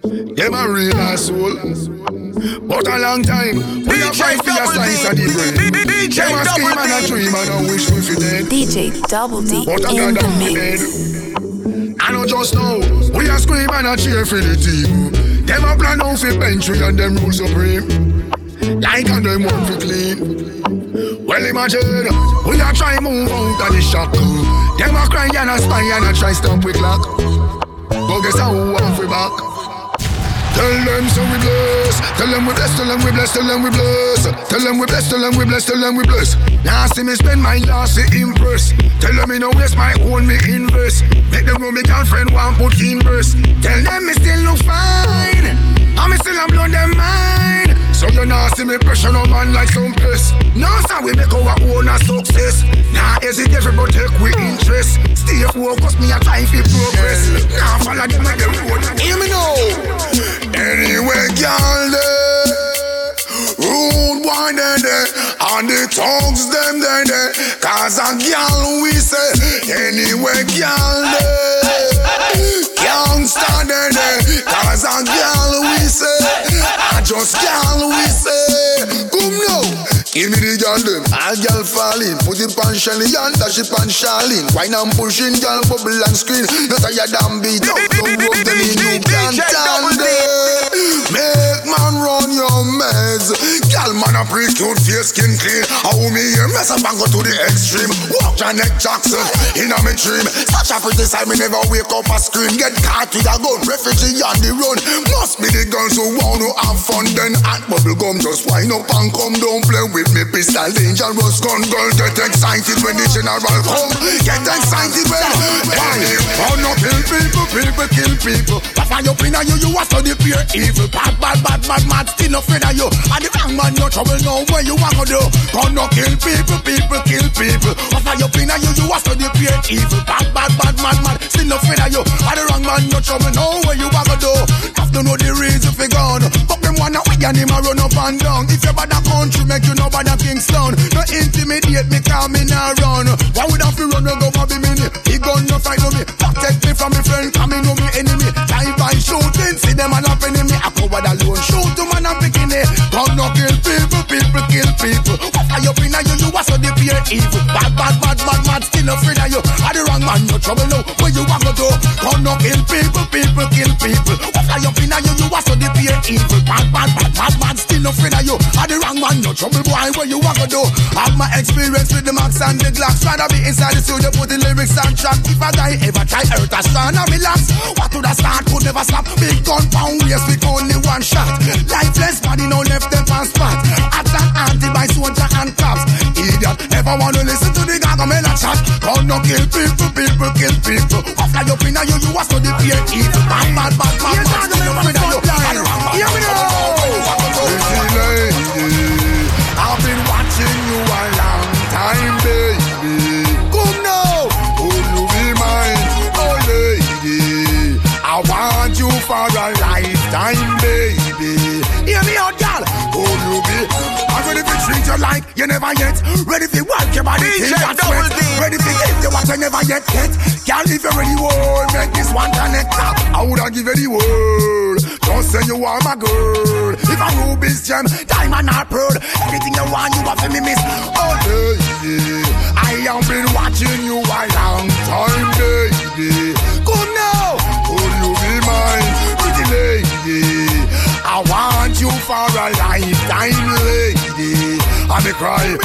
Them a real asshole. But a long time, we a fight for a slice of the bread. Them a scream and a dream and a wish we fi dead. DJ Double D But I in got the down the mix. head. I know just now, we a scream and a cheer for the team. Them a plan out for we and them rule supreme. Like and them want to clean. Well imagine, we a try move out of the shock. Them a cry and a spy and a try stop we clock. But guess how we want we back. Tell them so we bless. Tell them we bless. Tell them we bless. Tell them we bless. Tell them we bless. Tell them we bless. Tell them we bless. Now see me spend my last to impress. Tell them me no waste my own me invest. Make them know me girlfriend want put in verse. Tell them me still look fine. And me still am blow them mind. So you now see me pressure no man like some piss. Now sir we make our own a success. Now hesitate but take we interest. Stay focused me a time for progress. Now follow them like the road. Hear me now. Anyway, girl, there. Rude boy, there, there. And the tongues, them, there, there. Cause a girl, we say. Anyway, girl, there. Can't standing there. Cause a girl we say, I just girl we say. Come now. Give me the girl them, all girl falling Put it on Shelly and dash it on Charlene Wine and pushing, girl bubble and screen Not tired damn beat up, don't work them in you can't stand Make man run your man a pretty cute face skin clean. How me here mess up and go to the extreme. Walk Janet Jackson in a me dream. Such a pretty side me never wake up a scream. Get caught with a gun, refugee on the run. Must be the girls who want to have fun. Then hot bubble gum just wind up and come. Don't play with me pistol dangerous gun. Girl get excited when the general come. Get excited when Hey, oh no kill people, people kill people. Papa you pin you, you a study pure evil. Bad, bad, bad, bad, mad, still afraid of you. And the wrong man, no trouble, no where you want to do? Gun no kill people, people kill people. Papa you pin you, you a study pure evil. Bad, bad, bad, mad, mad, still afraid of you. And the wrong man, no trouble, no where you want to do? Have to know the reason for gone. But them wanna we and him a run up and down. If you bad a country, make you know bad a Kingston. No intimidate me, call me now run. Why would I feel run, no go for be minute He gun no fight no me, protect me from me friend Coming no me enemy, drive by shooting See them all up enemy, I cover the alone. Shoot to you in you, you are so the pure evil. Bad, bad, bad, bad, mad, still afraid of you. Are the wrong man, no trouble no. Where you want to go? No kill people, people kill people. What are you in you, you are so the pure evil. Bad, bad, bad, bad, mad, still afraid of you. Are the wrong man, no trouble boy Where you want to do? Have my experience with the max and the glocks Rather be inside the studio, put the lyrics on track. If a guy ever try hurt a strand and relax. What would I start? Could never stop. Big gun pound waist with only one shot. Lifeless body no left them on spot At an anti by soldier and cops. Idiot never wanna listen to the and chat. Gun no kill people, people kill people. What fly up in you, you a study fear evil Bad, bad, bad, bad, bad, still up in a you And the wrong man, Hear me now. Like you never yet. Ready to work your body till you sweat. Ready to give you what you never yet get. Girl, if you're ready, whoa, make this one connect. I woulda give you the world. Just say you are my girl. If a ruby's gem, diamond or pearl, anything you want, you have to me miss. Oh, baby, I have been watching you a long time, baby. Come now, will you be mine, pretty lady? I want you for a lifetime, lady. I me cry,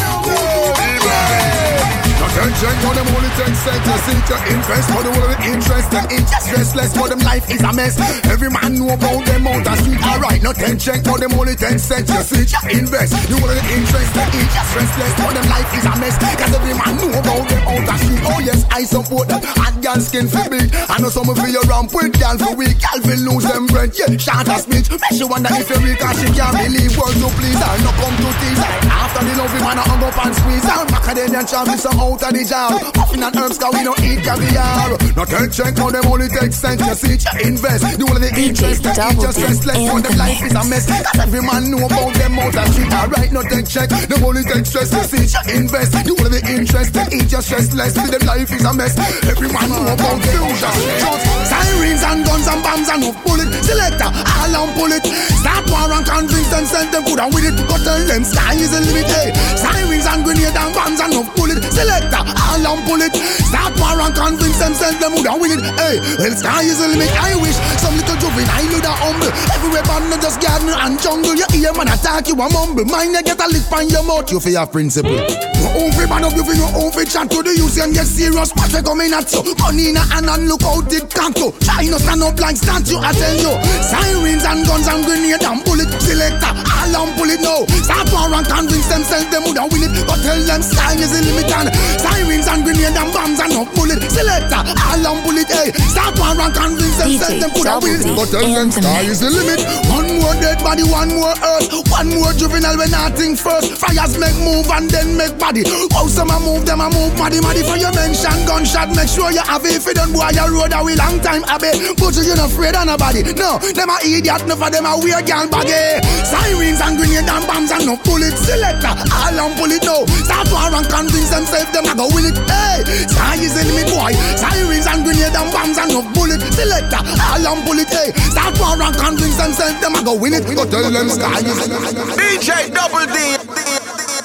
mine? Attention for them only take cent to see. To invest for the world interested interest restless for them life is a mess. Every man know about them out the street alright no attention for them only take cent to see. To invest you want the interested interest restless for them life is a mess. Cause every man know about them out the street. Oh yes I support that hot girl skin for big I know some of you ramp with girl for weak. Girl will lose them breath yeah short a speech. Make you wonder if you weak cause she can't believe words to please her. No come to tease after the love man I hung up and squeeze her. Macadamian champion some out of the jar Puffin and herbs cause we don't eat caviar. No take check how them only take cent You see you invest. You want the interest The interest restless For them life is a mess. Cause every man know about them out of street. Alright no take check Them only take stress see you invest. You want the interest The interest restless For them life is a mess. Every man know about fusion. Sirens and guns and bombs and no bullet. Selector all on pull it Start war and convince them Send them good and with it. Go tell them sky is the limit. Sirens and grenade and bombs and no bullet Selector on pull Start war and convince them Send them good and with it. Hey, well sky is the limit. I wish some little juvenile would have humble. Everywhere not just garden and jungle. You hear man attack you a mumble Mind you get a lick on your mouth. You feel your principle. Your man up you feel your own free chat to the youth and get serious. Watch we coming at you. Gun in a hand and look out it can't go Try not stand up like statue I tell you. Sirens and guns and grenade and bullet Selector on pull it now. Start war and convince them Send them would have win it. But tell them sky is the limit and Sirens and grenade and bombs and no bullet Selector. All on pull it hey. Start war and convince them Send them have win it But tell them sky is the limit. One more dead body one more earth. One more juvenile when I think first. Fires make move and then make body. How some a move them a move. Maddy maddy for your mention. Gunshot Make sure you have it. If you don't boy your road a we long time abe But you not afraid of nobody. No, them a idiot. No for them a weird girl baggy Sirens and grenade and bombs and no bullet Selector. All on pull it now Start war and convince themselves them a go win it. Hey, sky is enemy boy. Sirens and grenade and bombs and no bullet. Selector, all and bullet. Hey, start war and convince themselves them a go win it. Go tell them sky is DJ Double D.